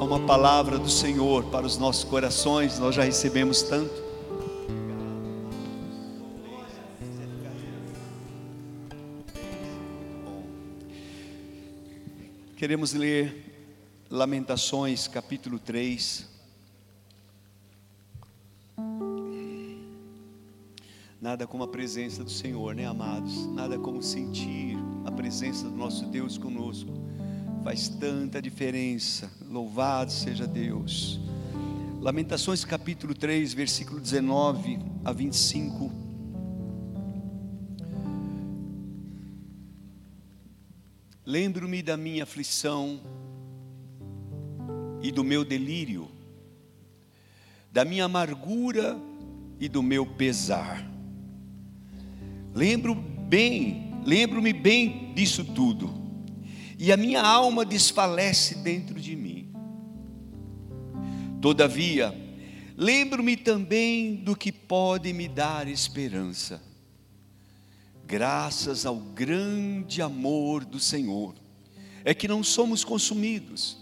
a uma palavra do Senhor para os nossos corações, nós já recebemos tanto. Queremos ler Lamentações, capítulo 3. Nada como a presença do Senhor, né, amados? Nada como sentir a presença do nosso Deus conosco. Faz tanta diferença. Louvado seja Deus. Lamentações, capítulo 3, versículo 19 a 25. Lembro-me da minha aflição e do meu delírio, da minha amargura e do meu pesar. Lembro bem, lembro-me bem disso tudo. E a minha alma desfalece dentro de mim. Todavia, lembro-me também do que pode me dar esperança graças ao grande amor do Senhor, é que não somos consumidos,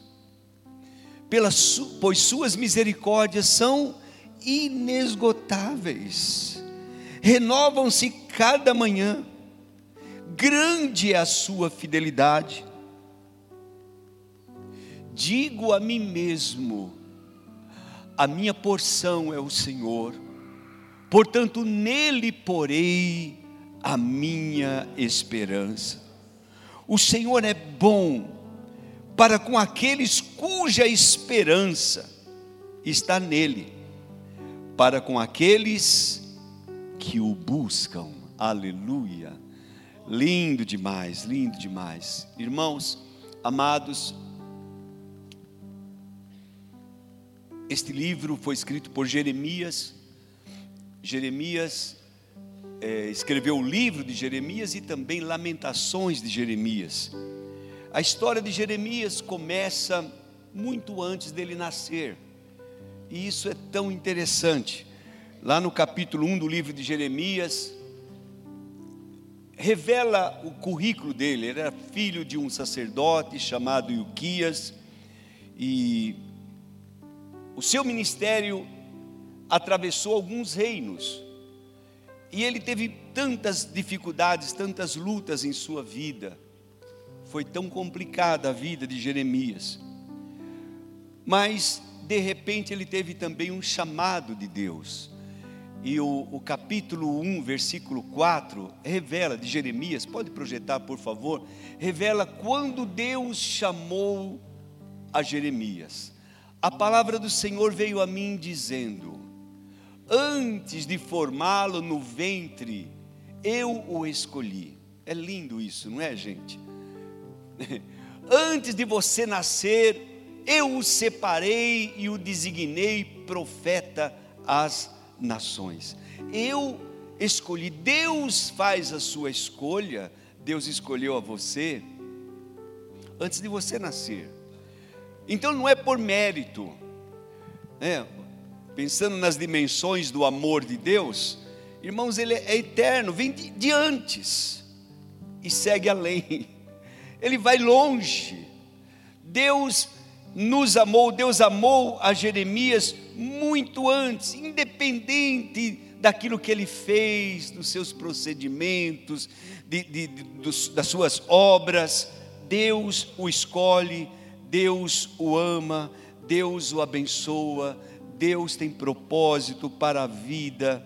pois Suas misericórdias são inesgotáveis, renovam-se cada manhã, grande é a Sua fidelidade. Digo a mim mesmo, a minha porção é o Senhor, portanto nele porei a minha esperança. O Senhor é bom para com aqueles cuja esperança está nele, para com aqueles que o buscam. Aleluia. Lindo demais, lindo demais. Irmãos, amados, este livro foi escrito por Jeremias. Jeremias é, escreveu o livro de Jeremias e também Lamentações de Jeremias. A história de Jeremias começa muito antes dele nascer, e isso é tão interessante. Lá no capítulo 1 do livro de Jeremias, revela o currículo dele. Ele era filho de um sacerdote chamado Ilquias, e o seu ministério atravessou alguns reinos. E ele teve tantas dificuldades, tantas lutas em sua vida. Foi tão complicada a vida de Jeremias. Mas, de repente, ele teve também um chamado de Deus. E o, o, capítulo 1, versículo 4, revela de Jeremias, pode projetar por favor, revela quando Deus chamou a Jeremias. A palavra do Senhor veio a mim dizendo: antes de formá-lo no ventre, eu o escolhi. É lindo isso, não é, gente? Antes de você nascer, eu o separei e o designei profeta às nações. Eu escolhi, Deus faz a sua escolha, Deus escolheu a você antes de você nascer. Então não é por mérito, né? pensando nas dimensões do amor de Deus, irmãos, ele é eterno, vem de, de antes e segue além, ele vai longe. Deus nos amou, Deus amou a Jeremias muito antes, independente daquilo que ele fez, dos seus procedimentos, de, de, de, dos, das suas obras, Deus o escolhe, Deus o ama, Deus o abençoa, Deus tem propósito para a vida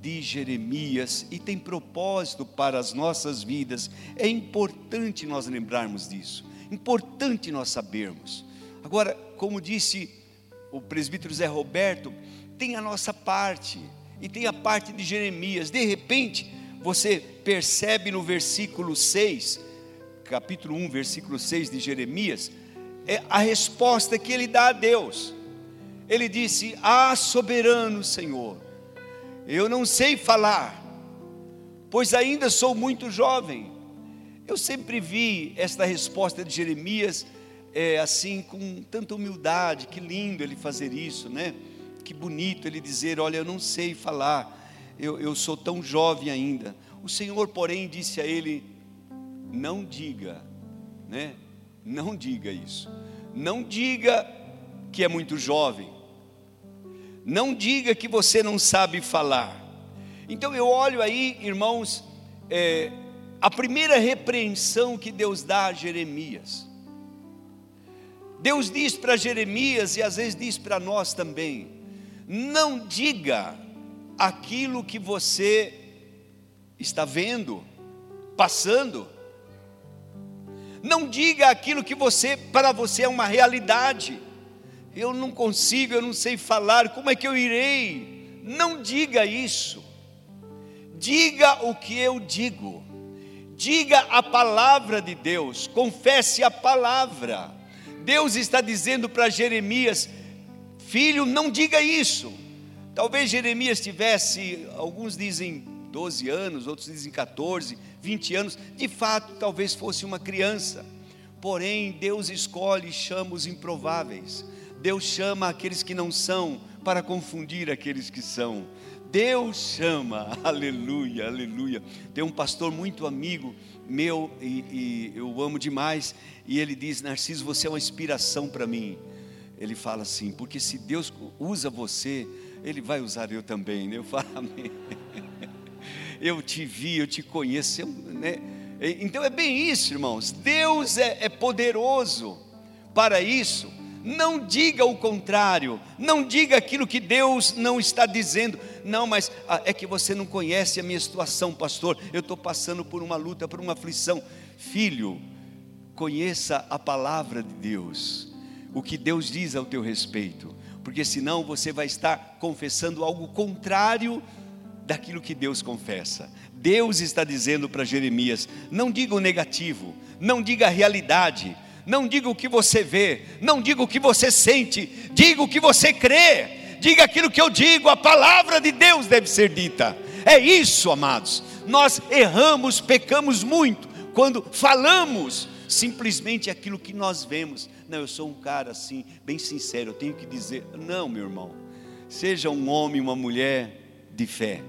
de Jeremias e tem propósito para as nossas vidas. É importante nós lembrarmos disso, importante nós sabermos. Agora, como disse o presbítero Zé Roberto, tem a nossa parte e tem a parte de Jeremias. De repente, você percebe no versículo 6, capítulo 1, versículo 6 de Jeremias, é a resposta que ele dá a Deus ele disse: Ah, soberano Senhor, eu não sei falar, pois ainda sou muito jovem. Eu sempre vi esta resposta de Jeremias é, assim, com tanta humildade, que lindo ele fazer isso, né? Que bonito ele dizer: Olha, eu não sei falar, eu, eu sou tão jovem ainda. O Senhor, porém, disse a ele: Não diga, né? Não diga isso, não diga que é muito jovem. Não diga que você não sabe falar. Então eu olho aí, irmãos, é, a primeira repreensão que Deus dá a Jeremias. Deus diz para Jeremias e às vezes diz para nós também: não diga aquilo que você está vendo, passando. Não diga aquilo que você para você é uma realidade. Eu não consigo, eu não sei falar, como é que eu irei? Não diga isso. Diga o que eu digo. Diga a palavra de Deus, confesse a palavra. Deus está dizendo para Jeremias: Filho, não diga isso. Talvez Jeremias tivesse, alguns dizem 12 anos, outros dizem 14, 20 anos. De fato, talvez fosse uma criança. Porém, Deus escolhe e chama os improváveis. Deus chama aqueles que não são para confundir aqueles que são. Deus chama, aleluia, aleluia. Tem um pastor muito amigo meu e, e, eu amo demais, e ele diz: Narciso, você é uma inspiração para mim. Ele fala assim, porque se Deus usa você, Ele vai usar eu também. Eu falo, amém. Eu te vi, eu te conheço, eu, né? Então é bem isso, irmãos. Deus é, é poderoso para isso. Não diga o contrário, não diga aquilo que Deus não está dizendo. Não, mas ah, é que você não conhece a minha situação, pastor. Eu estou passando por uma luta, por uma aflição. Filho, conheça a palavra de Deus, o que Deus diz ao teu respeito, porque senão você vai estar confessando algo contrário daquilo que Deus confessa. Deus está dizendo para Jeremias: não diga o negativo, não diga a realidade, não diga o que você vê, não diga o que você sente, diga o que você crê, diga aquilo que eu digo, a palavra de Deus deve ser dita. É isso, amados. Nós erramos, pecamos muito quando falamos simplesmente aquilo que nós vemos. Não, eu sou um cara assim, bem sincero, eu tenho que dizer, não, meu irmão. Seja um homem, uma mulher de fé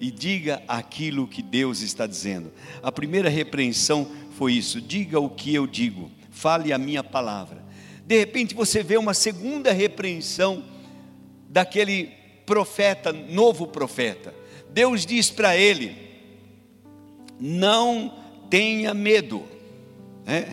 e diga aquilo que Deus está dizendo. A primeira repreensão foi isso: diga o que eu digo fale a minha palavra. De repente você vê uma segunda repreensão daquele profeta, novo profeta. Deus diz para ele: não tenha medo. É?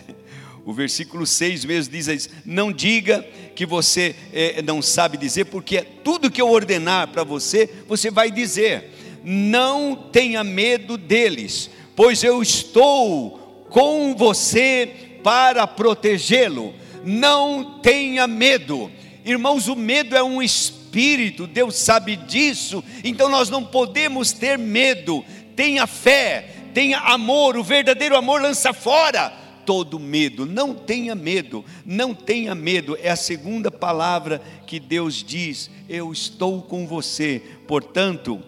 O versículo 6 mesmo diz: Não diga que você é, não sabe dizer, porque tudo que eu ordenar para você, você vai dizer. Não tenha medo deles, pois eu estou com você para protegê-lo. Não tenha medo. Irmãos, o medo é um espírito, Deus sabe disso, então nós não podemos ter medo. Tenha fé, tenha amor, o verdadeiro amor lança fora todo medo. Não tenha medo, não tenha medo. É a segunda palavra que Deus diz: Eu estou com você. Portanto,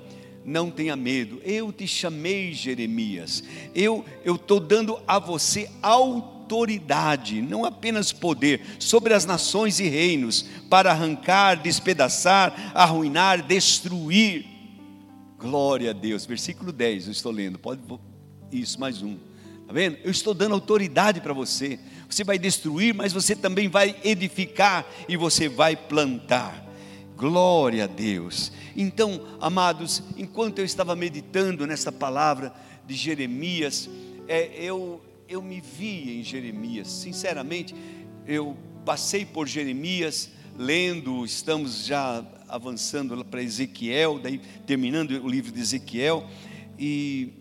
não tenha medo. Eu te chamei, Jeremias. Eu eu estou dando a você autoridade não apenas poder, sobre as nações e reinos, para arrancar, despedaçar, arruinar, destruir. Glória a Deus. Versículo 10, eu estou lendo. Pode isso mais um. Tá vendo? Eu estou dando autoridade para você. Você vai destruir, mas você também vai edificar e você vai plantar. Glória a Deus. Então, amados, enquanto eu estava meditando nessa palavra de Jeremias, é, eu eu me vi em Jeremias, sinceramente, eu passei por Jeremias lendo, estamos já avançando para Ezequiel, daí terminando o livro de Ezequiel, e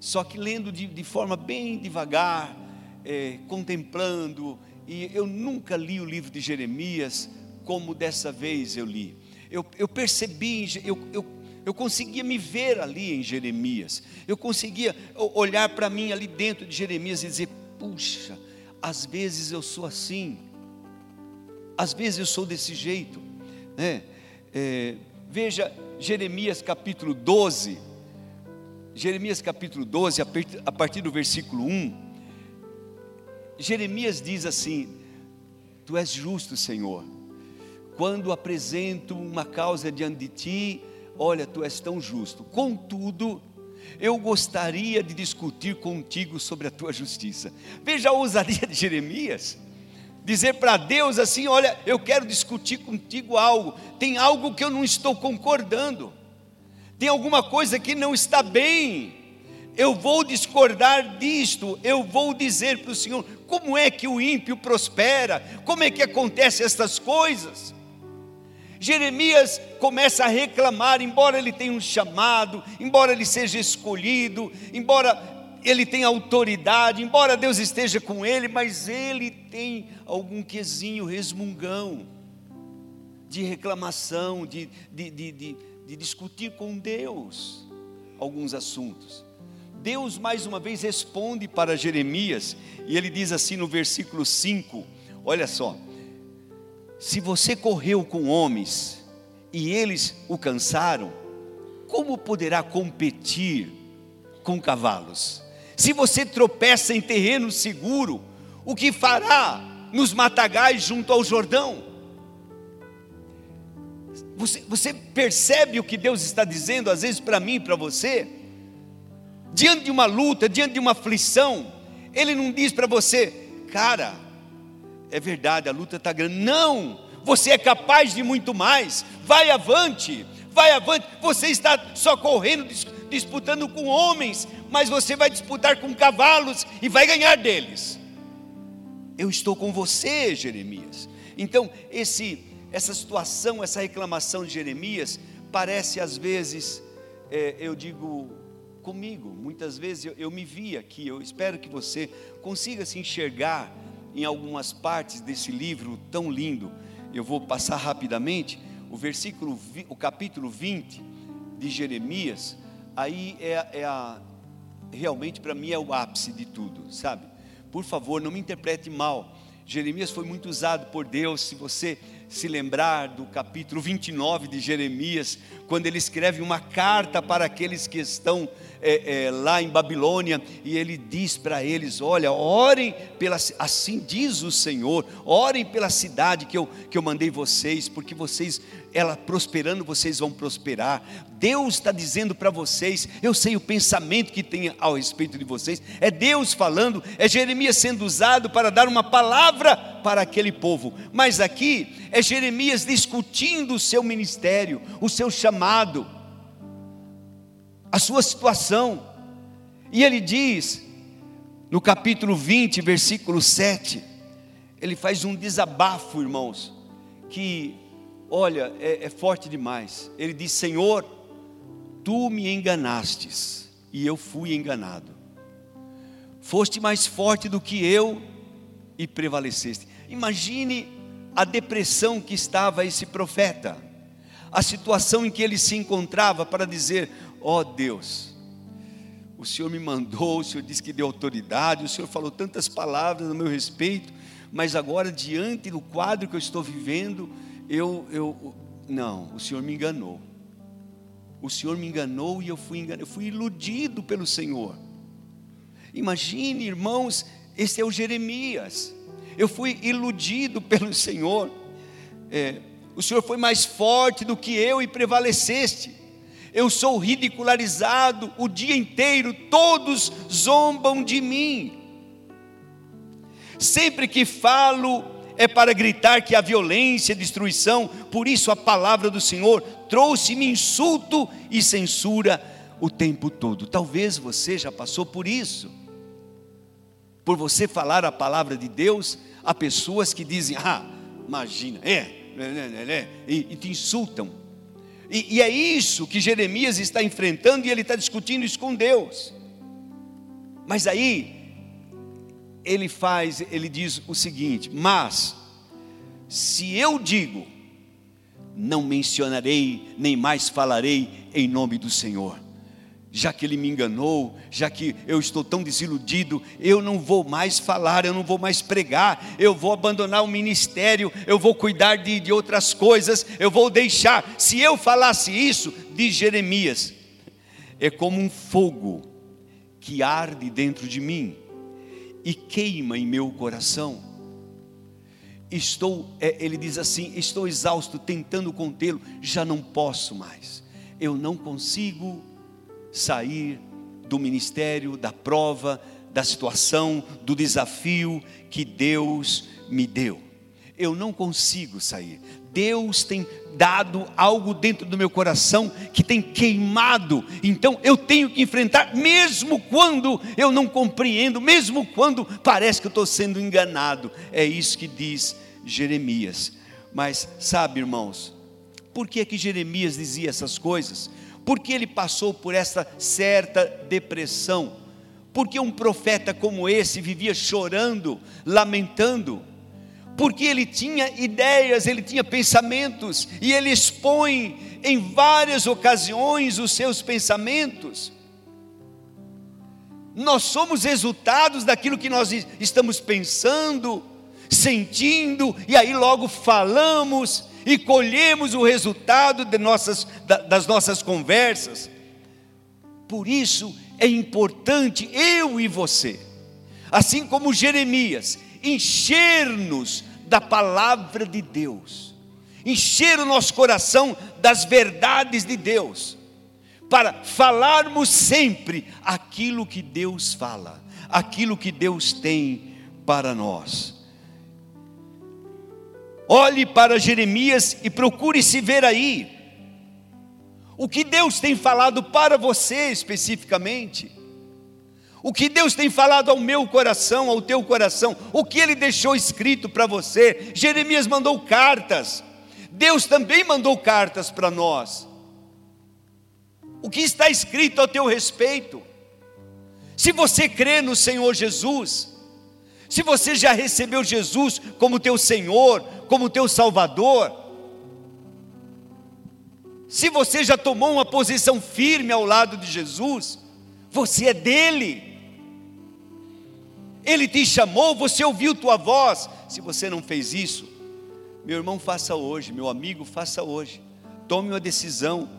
só que lendo de, de forma bem devagar, é, contemplando, e eu nunca li o livro de Jeremias como dessa vez eu li. Eu, eu percebi, eu, eu eu conseguia me ver ali em Jeremias. Eu conseguia olhar para mim ali dentro de Jeremias e dizer: puxa, às vezes eu sou assim, às vezes eu sou desse jeito. Né? É, veja Jeremias capítulo 12. Jeremias capítulo 12, a partir do versículo 1. Jeremias diz assim: Tu és justo, Senhor. Quando apresento uma causa diante de ti, Olha, tu és tão justo. Contudo, eu gostaria de discutir contigo sobre a tua justiça. Veja a ousadia de Jeremias. dizer para Deus assim: olha, eu quero discutir contigo algo, tem algo que eu não estou concordando, tem alguma coisa que não está bem, eu vou discordar disto, eu vou dizer para o Senhor: como é que o ímpio prospera, como é que acontecem estas coisas. Jeremias começa a reclamar, embora ele tenha um chamado, embora ele seja escolhido, embora ele tenha autoridade, embora Deus esteja com ele, mas ele tem algum quesinho resmungão, de reclamação, de, de, de, de, discutir com Deus alguns assuntos. Deus mais uma vez responde para Jeremias, e ele diz assim no versículo 5: olha só, se você correu com homens e eles o cansaram, como poderá competir com cavalos? Se você tropeça em terreno seguro, o que fará nos matagais junto ao Jordão? Você, você percebe o que Deus está dizendo, às vezes para mim e para você? Diante de uma luta, diante de uma aflição, Ele não diz para você, cara, é verdade, a luta está grande. Não, você é capaz de muito mais. Vai avante, vai avante. Você está só correndo, disputando com homens, mas você vai disputar com cavalos e vai ganhar deles. Eu estou com você, Jeremias. Então, esse, essa situação, essa reclamação de Jeremias, parece às vezes, é, eu digo comigo, muitas vezes eu, eu me vi aqui, eu espero que você consiga se enxergar em algumas partes desse livro tão lindo. Eu vou passar rapidamente o versículo, o capítulo 20 de Jeremias, aí é, é a, realmente para mim é o ápice de tudo, sabe? Por favor, não me interprete mal. Jeremias foi muito usado por Deus, se você se lembrar do capítulo 29 de Jeremias, quando ele escreve uma carta para aqueles que estão é, é, lá em Babilônia, e ele diz para eles: Olha, orem pela, assim diz o Senhor, orem pela cidade que eu, que eu mandei vocês, porque vocês, ela prosperando, vocês vão prosperar. Deus está dizendo para vocês, eu sei o pensamento que tem ao respeito de vocês, é Deus falando, é Jeremias sendo usado para dar uma palavra para aquele povo, mas aqui é Jeremias discutindo o seu ministério, o seu chamado a sua situação. E ele diz, no capítulo 20, versículo 7, ele faz um desabafo, irmãos, que, olha, é, é forte demais. Ele diz: Senhor, tu me enganastes, e eu fui enganado. Foste mais forte do que eu e prevaleceste. Imagine a depressão que estava esse profeta, a situação em que ele se encontrava para dizer: Ó oh Deus, o Senhor me mandou, o Senhor disse que deu autoridade, o Senhor falou tantas palavras a meu respeito, mas agora, diante do quadro que eu estou vivendo, eu, eu não, o Senhor me enganou. O Senhor me enganou e eu fui enganado, eu fui iludido pelo Senhor. Imagine, irmãos, esse é o Jeremias. Eu fui iludido pelo Senhor. É, o Senhor foi mais forte do que eu e prevaleceste eu sou ridicularizado o dia inteiro, todos zombam de mim. Sempre que falo é para gritar que a violência, a destruição, por isso a palavra do Senhor trouxe-me insulto e censura o tempo todo. Talvez você já passou por isso. Por você falar a palavra de Deus a pessoas que dizem: "Ah, imagina, é, é, é, é" e, e te insultam. E, e é isso que Jeremias está enfrentando e ele está discutindo isso com Deus. Mas aí, ele faz, ele diz o seguinte: Mas, se eu digo, não mencionarei, nem mais falarei em nome do Senhor já que ele me enganou, já que eu estou tão desiludido, eu não vou mais falar, eu não vou mais pregar, eu vou abandonar o ministério, eu vou cuidar de, de outras coisas, eu vou deixar. Se eu falasse isso, diz Jeremias, é como um fogo que arde dentro de mim e queima em meu coração. Estou, é, ele diz assim: estou exausto, tentando contê-lo, já não posso mais, eu não consigo sair do ministério, da prova, da situação, do desafio que Deus me deu. Eu não consigo sair. Deus tem dado algo dentro do meu coração que tem queimado, então eu tenho que enfrentar, mesmo quando eu não compreendo, mesmo quando parece que eu estou sendo enganado. É isso que diz Jeremias. Mas sabe, irmãos, por que, que Jeremias dizia essas coisas? Porque ele passou por essa certa depressão. Porque um profeta como esse vivia chorando, lamentando, porque ele tinha ideias, ele tinha pensamentos, e ele expõe em várias ocasiões os seus pensamentos. Nós somos resultados daquilo que nós estamos pensando, sentindo, e aí logo falamos e colhemos o resultado nossas, das nossas conversas. Por isso é importante eu e você, assim como Jeremias, encher-nos da palavra de Deus, encher o nosso coração das verdades de Deus, para falarmos sempre aquilo que Deus fala, aquilo que Deus tem para nós. Olhe para Jeremias e procure se ver aí. O que Deus tem falado para você especificamente o que Deus tem falado ao meu coração, ao teu coração, o que Ele deixou escrito para você. Jeremias mandou cartas, Deus também mandou cartas para nós. O que está escrito a teu respeito? Se você crê no Senhor Jesus, se você já recebeu Jesus como teu Senhor, como teu Salvador, se você já tomou uma posição firme ao lado de Jesus, você é dele. Ele te chamou, você ouviu tua voz. Se você não fez isso, meu irmão, faça hoje, meu amigo, faça hoje. Tome uma decisão,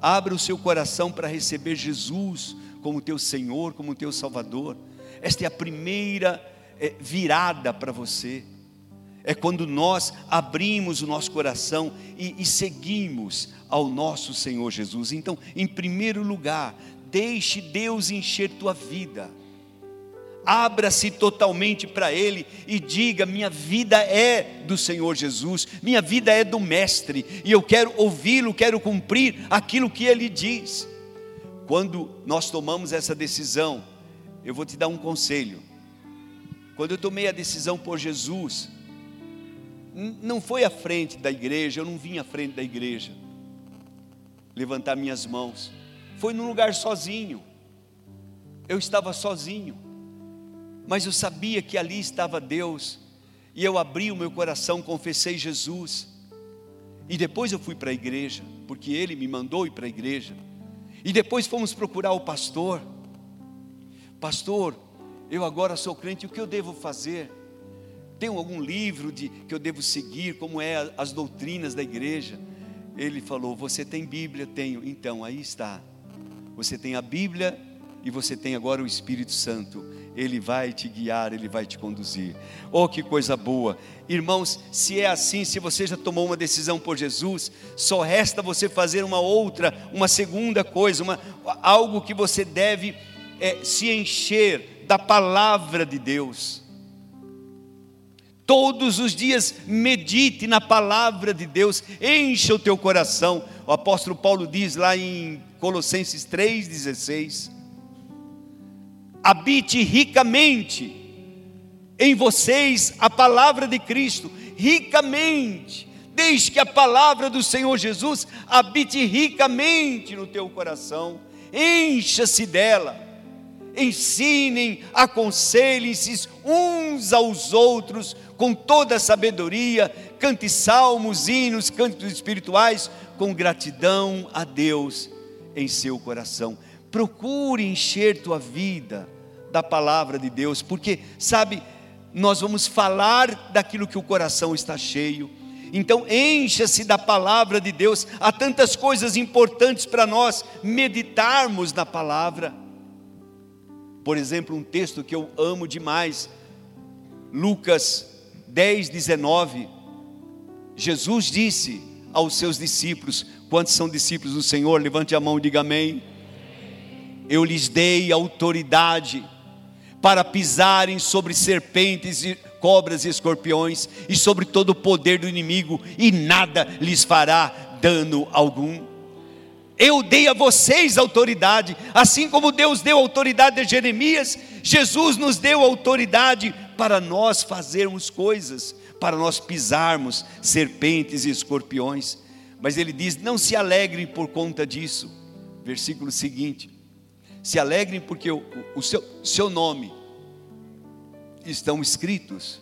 abra o seu coração para receber Jesus como teu Senhor, como teu Salvador. Esta é a primeira virada para você. É quando nós abrimos o nosso coração e, e seguimos ao nosso Senhor Jesus. Então, em primeiro lugar, deixe Deus encher tua vida abra-se totalmente para Ele e diga: minha vida é do Senhor Jesus, minha vida é do Mestre, e eu quero ouvi-lo, quero cumprir aquilo que Ele diz. Quando nós tomamos essa decisão, eu vou te dar um conselho. Quando eu tomei a decisão por Jesus, não foi à frente da igreja, eu não vim à frente da igreja levantar minhas mãos, foi num lugar sozinho, eu estava sozinho mas eu sabia que ali estava Deus, e eu abri o meu coração, confessei Jesus, e depois eu fui para a igreja, porque Ele me mandou ir para a igreja, e depois fomos procurar o pastor, pastor, eu agora sou crente, o que eu devo fazer? Tem algum livro de, que eu devo seguir, como é as doutrinas da igreja? Ele falou: Você tem Bíblia? Tenho. Então, aí está. Você tem a Bíblia e você tem agora o Espírito Santo. Ele vai te guiar, Ele vai te conduzir. Oh, que coisa boa! Irmãos, se é assim, se você já tomou uma decisão por Jesus, só resta você fazer uma outra, uma segunda coisa, uma, algo que você deve é, se encher da palavra de Deus. Todos os dias medite na palavra de Deus, encha o teu coração. O apóstolo Paulo diz lá em Colossenses 3,16 habite ricamente em vocês a palavra de Cristo, ricamente. Deixe que a palavra do Senhor Jesus habite ricamente no teu coração, encha-se dela. Ensinem, aconselhem-se uns aos outros com toda a sabedoria, cante salmos, hinos, cantos espirituais, com gratidão a Deus em seu coração. Procure encher tua vida da palavra de Deus, porque, sabe, nós vamos falar daquilo que o coração está cheio. Então, encha-se da palavra de Deus. Há tantas coisas importantes para nós meditarmos na palavra. Por exemplo, um texto que eu amo demais, Lucas 10, 19. Jesus disse aos seus discípulos: Quantos são discípulos do Senhor? Levante a mão e diga amém eu lhes dei autoridade para pisarem sobre serpentes e cobras e escorpiões e sobre todo o poder do inimigo, e nada lhes fará dano algum. Eu dei a vocês autoridade, assim como Deus deu autoridade a Jeremias, Jesus nos deu autoridade para nós fazermos coisas, para nós pisarmos serpentes e escorpiões. Mas ele diz: não se alegrem por conta disso. Versículo seguinte: se alegrem porque o, o seu, seu nome estão escritos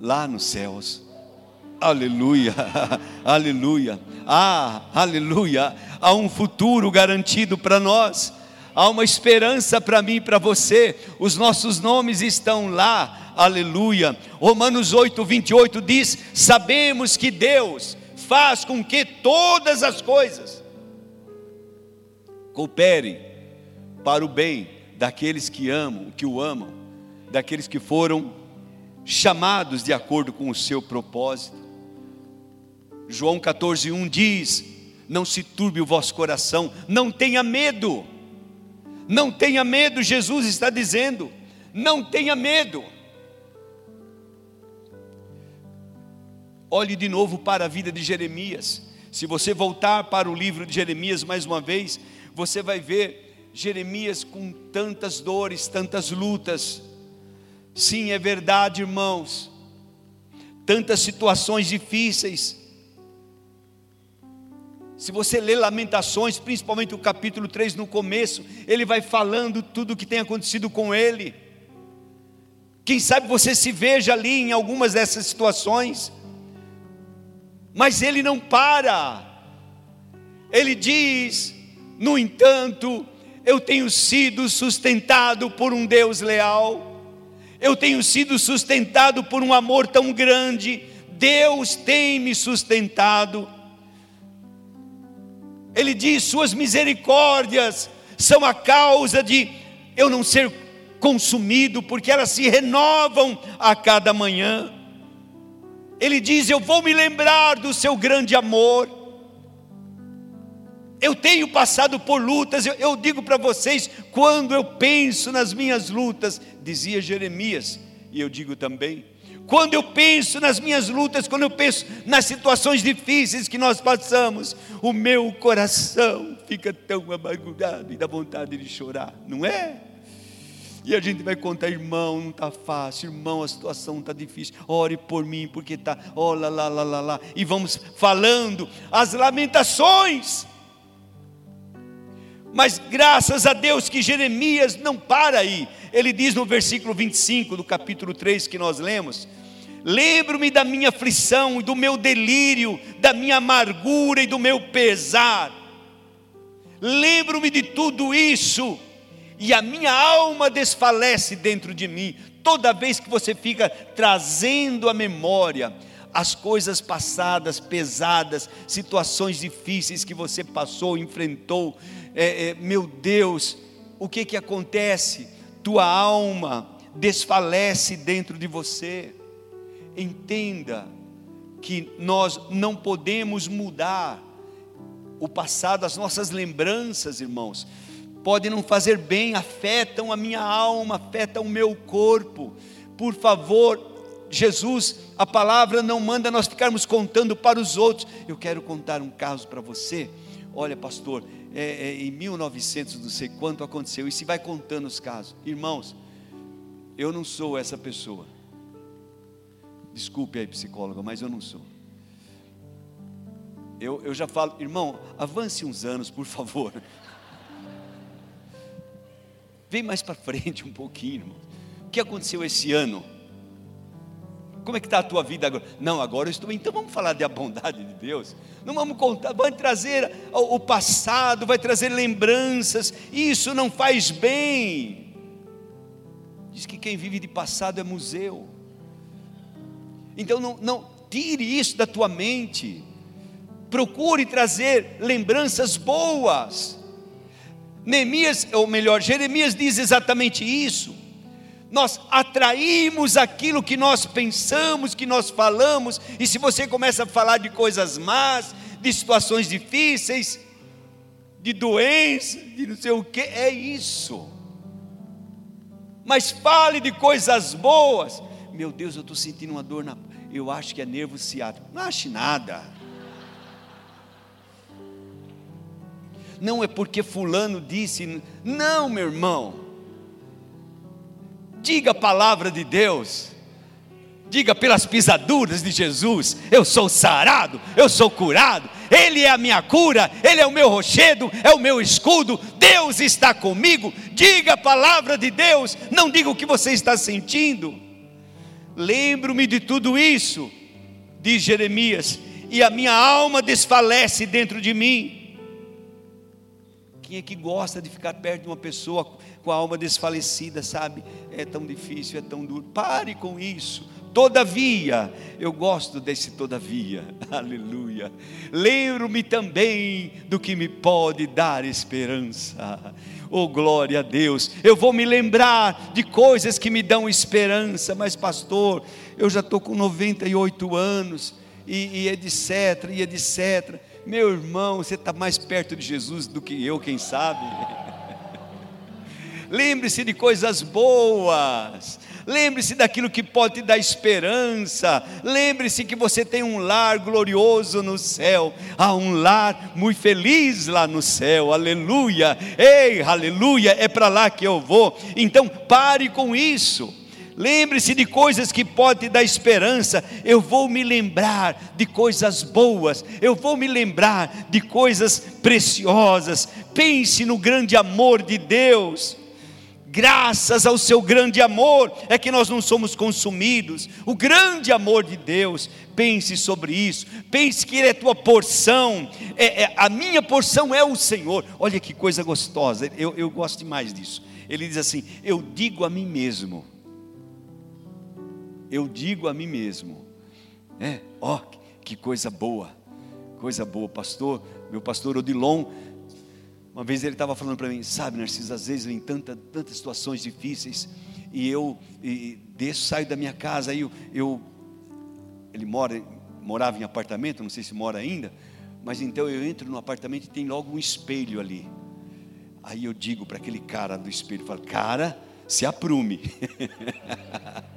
lá nos céus. Aleluia, aleluia, ah, aleluia. Há um futuro garantido para nós, há uma esperança para mim e para você. Os nossos nomes estão lá, aleluia. Romanos 8, 28 diz: Sabemos que Deus faz com que todas as coisas cooperem para o bem daqueles que amam, que o amam, daqueles que foram chamados de acordo com o seu propósito. João 14:1 diz: Não se turbe o vosso coração, não tenha medo. Não tenha medo, Jesus está dizendo. Não tenha medo. Olhe de novo para a vida de Jeremias. Se você voltar para o livro de Jeremias mais uma vez, você vai ver Jeremias com tantas dores, tantas lutas, Sim, é verdade, irmãos. Tantas situações difíceis. Se você lê Lamentações, principalmente o capítulo 3 no começo, ele vai falando tudo o que tem acontecido com ele. Quem sabe você se veja ali em algumas dessas situações, mas ele não para. Ele diz: no entanto, eu tenho sido sustentado por um Deus leal eu tenho sido sustentado por um amor tão grande, Deus tem me sustentado. Ele diz: Suas misericórdias são a causa de eu não ser consumido, porque elas se renovam a cada manhã. Ele diz: Eu vou me lembrar do seu grande amor. Eu tenho passado por lutas, eu, eu digo para vocês, quando eu penso nas minhas lutas, dizia Jeremias, e eu digo também, quando eu penso nas minhas lutas, quando eu penso nas situações difíceis que nós passamos, o meu coração fica tão amargurado e dá vontade de chorar, não é? E a gente vai contar, irmão, não está fácil, irmão, a situação está difícil, ore por mim, porque está, ó, lá, lá, lá, lá, lá, e vamos falando as lamentações, mas graças a Deus que Jeremias não para aí. Ele diz no versículo 25 do capítulo 3 que nós lemos: Lembro-me da minha aflição do meu delírio, da minha amargura e do meu pesar. Lembro-me de tudo isso, e a minha alma desfalece dentro de mim. Toda vez que você fica trazendo a memória as coisas passadas, pesadas, situações difíceis que você passou, enfrentou, é, é, meu Deus, o que que acontece? Tua alma desfalece dentro de você. Entenda que nós não podemos mudar o passado, as nossas lembranças, irmãos, podem não fazer bem, afetam a minha alma, afetam o meu corpo. Por favor, Jesus, a palavra não manda nós ficarmos contando para os outros. Eu quero contar um caso para você. Olha, pastor, é, é, em 1900, não sei quanto aconteceu, e se vai contando os casos. Irmãos, eu não sou essa pessoa. Desculpe aí, psicóloga, mas eu não sou. Eu, eu já falo, irmão, avance uns anos, por favor. Vem mais para frente um pouquinho, irmão. O que aconteceu esse ano? Como é que está a tua vida agora? Não, agora eu estou. Então vamos falar da bondade de Deus. Não vamos contar, vai trazer o passado, vai trazer lembranças. Isso não faz bem. Diz que quem vive de passado é museu. Então não, não tire isso da tua mente. Procure trazer lembranças boas. Neemias, ou melhor, Jeremias diz exatamente isso nós atraímos aquilo que nós pensamos, que nós falamos, e se você começa a falar de coisas más, de situações difíceis, de doença, de não sei o que, é isso. mas fale de coisas boas. Meu Deus, eu estou sentindo uma dor na. Eu acho que é nervo ciático. Não ache nada. Não é porque Fulano disse. Não, meu irmão. Diga a palavra de Deus. Diga pelas pisaduras de Jesus: Eu sou sarado, eu sou curado, Ele é a minha cura, Ele é o meu rochedo, é o meu escudo, Deus está comigo. Diga a palavra de Deus, não diga o que você está sentindo. Lembro-me de tudo isso, diz Jeremias, e a minha alma desfalece dentro de mim. Quem é que gosta de ficar perto de uma pessoa com a alma desfalecida, sabe? É tão difícil, é tão duro. Pare com isso Todavia, eu gosto desse todavia, aleluia. Lembro-me também do que me pode dar esperança. Oh, glória a Deus. Eu vou me lembrar de coisas que me dão esperança, mas, pastor, eu já estou com 98 anos, e, e etc, e etc. Meu irmão, você está mais perto de Jesus do que eu, quem sabe? Lembre-se de coisas boas Lembre-se daquilo que pode te dar esperança. Lembre-se que você tem um lar glorioso no céu. Há um lar muito feliz lá no céu. Aleluia. Ei, aleluia. É para lá que eu vou. Então pare com isso. Lembre-se de coisas que podem dar esperança. Eu vou me lembrar de coisas boas. Eu vou me lembrar de coisas preciosas. Pense no grande amor de Deus graças ao seu grande amor, é que nós não somos consumidos. O grande amor de Deus, pense sobre isso, pense que Ele é tua porção, é, é, a minha porção é o Senhor. Olha que coisa gostosa, eu, eu gosto demais disso. Ele diz assim: Eu digo a mim mesmo, eu digo a mim mesmo, é, ó, que coisa boa, coisa boa, pastor, meu pastor Odilon uma vez ele estava falando para mim, sabe, Narciso, às vezes em tanta, tantas situações difíceis, e eu e desço, saio da minha casa, aí eu, eu, ele mora, morava em apartamento, não sei se mora ainda, mas então eu entro no apartamento e tem logo um espelho ali. Aí eu digo para aquele cara do espelho, falo, cara, se aprume.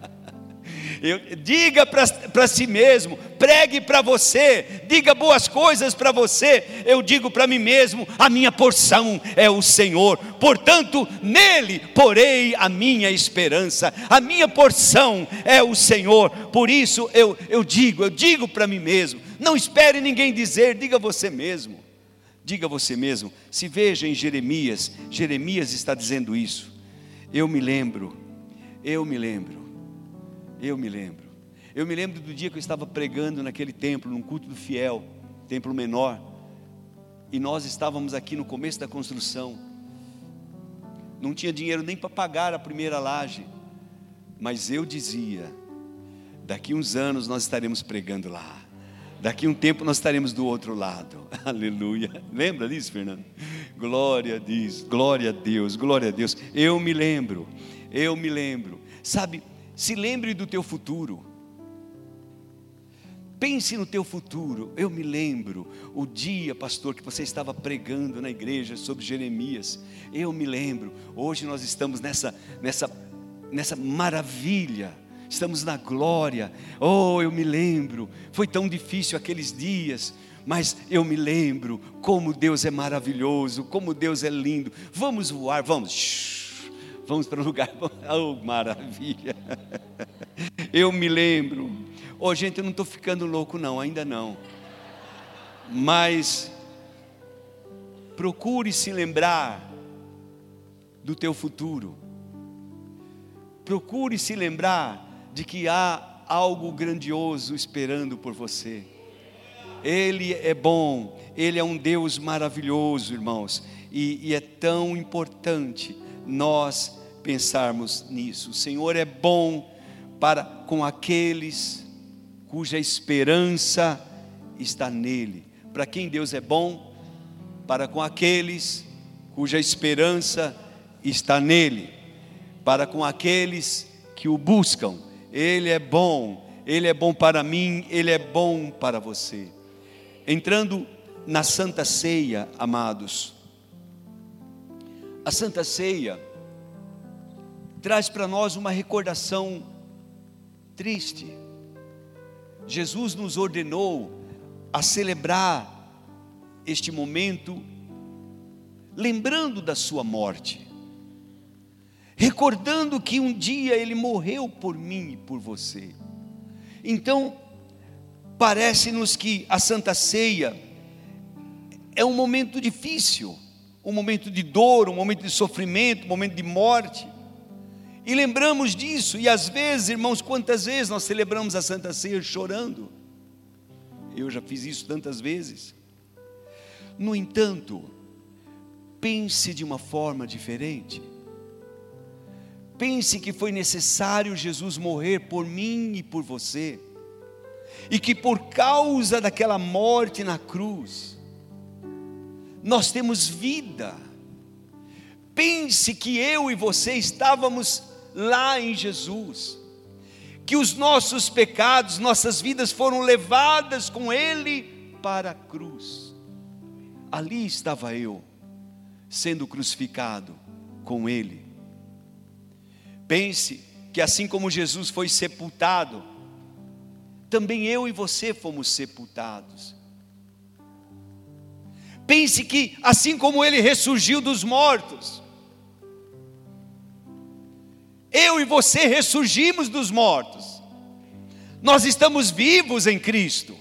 Eu, diga para si mesmo, pregue para você, diga boas coisas para você. Eu digo para mim mesmo: a minha porção é o Senhor, portanto, nele porei a minha esperança, a minha porção é o Senhor. Por isso eu, eu digo, eu digo para mim mesmo: não espere ninguém dizer, diga você mesmo. Diga você mesmo, se veja em Jeremias, Jeremias está dizendo isso. Eu me lembro, eu me lembro eu me lembro. Eu me lembro do dia que eu estava pregando naquele templo, num culto do fiel, templo menor. E nós estávamos aqui no começo da construção. Não tinha dinheiro nem para pagar a primeira laje. Mas eu dizia: daqui uns anos nós estaremos pregando lá. Daqui um tempo nós estaremos do outro lado. Aleluia. Lembra disso, Fernando? Glória a Deus, glória a Deus, glória a Deus. Eu me lembro, eu me lembro. Sabe, se lembre do teu futuro. Pense no teu futuro. Eu me lembro o dia, pastor, que você estava pregando na igreja sobre Jeremias. Eu me lembro. Hoje nós estamos nessa nessa nessa maravilha. Estamos na glória. Oh, eu me lembro. Foi tão difícil aqueles dias, mas eu me lembro como Deus é maravilhoso, como Deus é lindo. Vamos voar, vamos. Vamos para um lugar. Oh, maravilha! Eu me lembro. Oh, gente, eu não estou ficando louco, não, ainda não. Mas procure se lembrar do teu futuro. Procure se lembrar de que há algo grandioso esperando por você. Ele é bom, Ele é um Deus maravilhoso, irmãos, e, e é tão importante nós pensarmos nisso. O Senhor é bom para com aqueles cuja esperança está nele. Para quem Deus é bom? Para com aqueles cuja esperança está nele. Para com aqueles que o buscam. Ele é bom, ele é bom para mim, ele é bom para você. Entrando na Santa Ceia, amados. A Santa Ceia traz para nós uma recordação triste. Jesus nos ordenou a celebrar este momento, lembrando da sua morte, recordando que um dia ele morreu por mim e por você. Então, parece-nos que a Santa Ceia é um momento difícil, um momento de dor, um momento de sofrimento, um momento de morte. E lembramos disso, e às vezes, irmãos, quantas vezes nós celebramos a Santa Ceia chorando? Eu já fiz isso tantas vezes. No entanto, pense de uma forma diferente. Pense que foi necessário Jesus morrer por mim e por você, e que por causa daquela morte na cruz, nós temos vida. Pense que eu e você estávamos lá em Jesus, que os nossos pecados, nossas vidas foram levadas com Ele para a cruz. Ali estava eu, sendo crucificado com Ele. Pense que assim como Jesus foi sepultado, também eu e você fomos sepultados. Pense que assim como ele ressurgiu dos mortos, eu e você ressurgimos dos mortos. Nós estamos vivos em Cristo.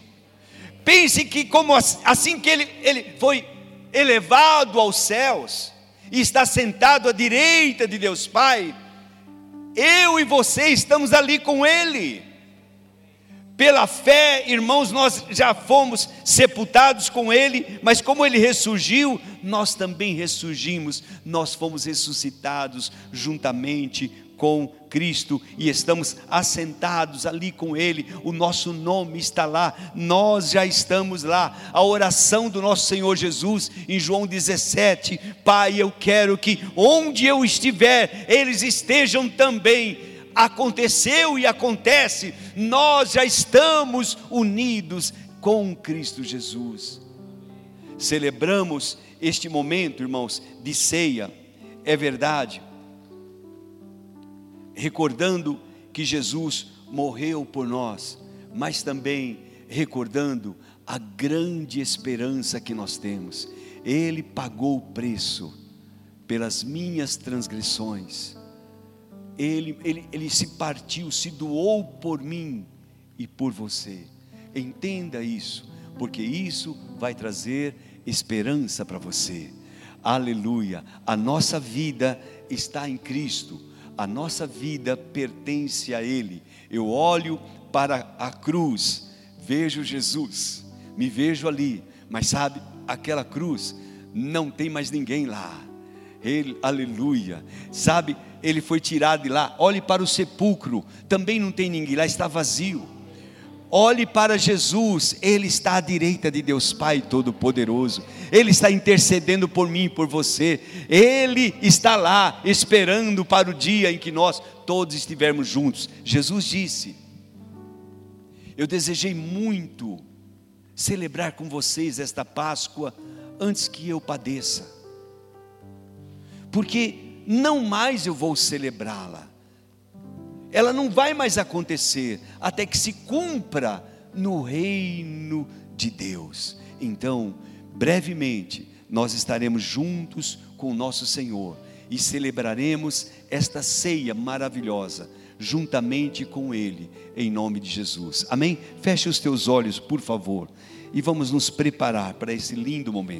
Pense que como assim que ele, ele foi elevado aos céus e está sentado à direita de Deus Pai, eu e você estamos ali com ele. Pela fé, irmãos, nós já fomos sepultados com Ele, mas como Ele ressurgiu, nós também ressurgimos, nós fomos ressuscitados juntamente com Cristo e estamos assentados ali com Ele, o nosso nome está lá, nós já estamos lá. A oração do nosso Senhor Jesus em João 17: Pai, eu quero que onde eu estiver, eles estejam também. Aconteceu e acontece, nós já estamos unidos com Cristo Jesus. Celebramos este momento, irmãos, de ceia, é verdade recordando que Jesus morreu por nós, mas também recordando a grande esperança que nós temos. Ele pagou o preço pelas minhas transgressões. Ele, ele, ele se partiu, se doou por mim e por você. Entenda isso, porque isso vai trazer esperança para você. Aleluia. A nossa vida está em Cristo a nossa vida pertence a Ele. Eu olho para a cruz, vejo Jesus, me vejo ali, mas sabe, aquela cruz não tem mais ninguém lá. Ele, aleluia. Sabe, ele foi tirado de lá. Olhe para o sepulcro, também não tem ninguém lá, está vazio. Olhe para Jesus, Ele está à direita de Deus Pai Todo-Poderoso, Ele está intercedendo por mim e por você, Ele está lá esperando para o dia em que nós todos estivermos juntos. Jesus disse: Eu desejei muito celebrar com vocês esta Páscoa antes que eu padeça, porque não mais eu vou celebrá-la ela não vai mais acontecer até que se cumpra no reino de Deus. Então, brevemente, nós estaremos juntos com o nosso Senhor e celebraremos esta ceia maravilhosa juntamente com Ele, em nome de Jesus. Amém? Feche os teus olhos, por favor, e vamos nos preparar para esse lindo momento.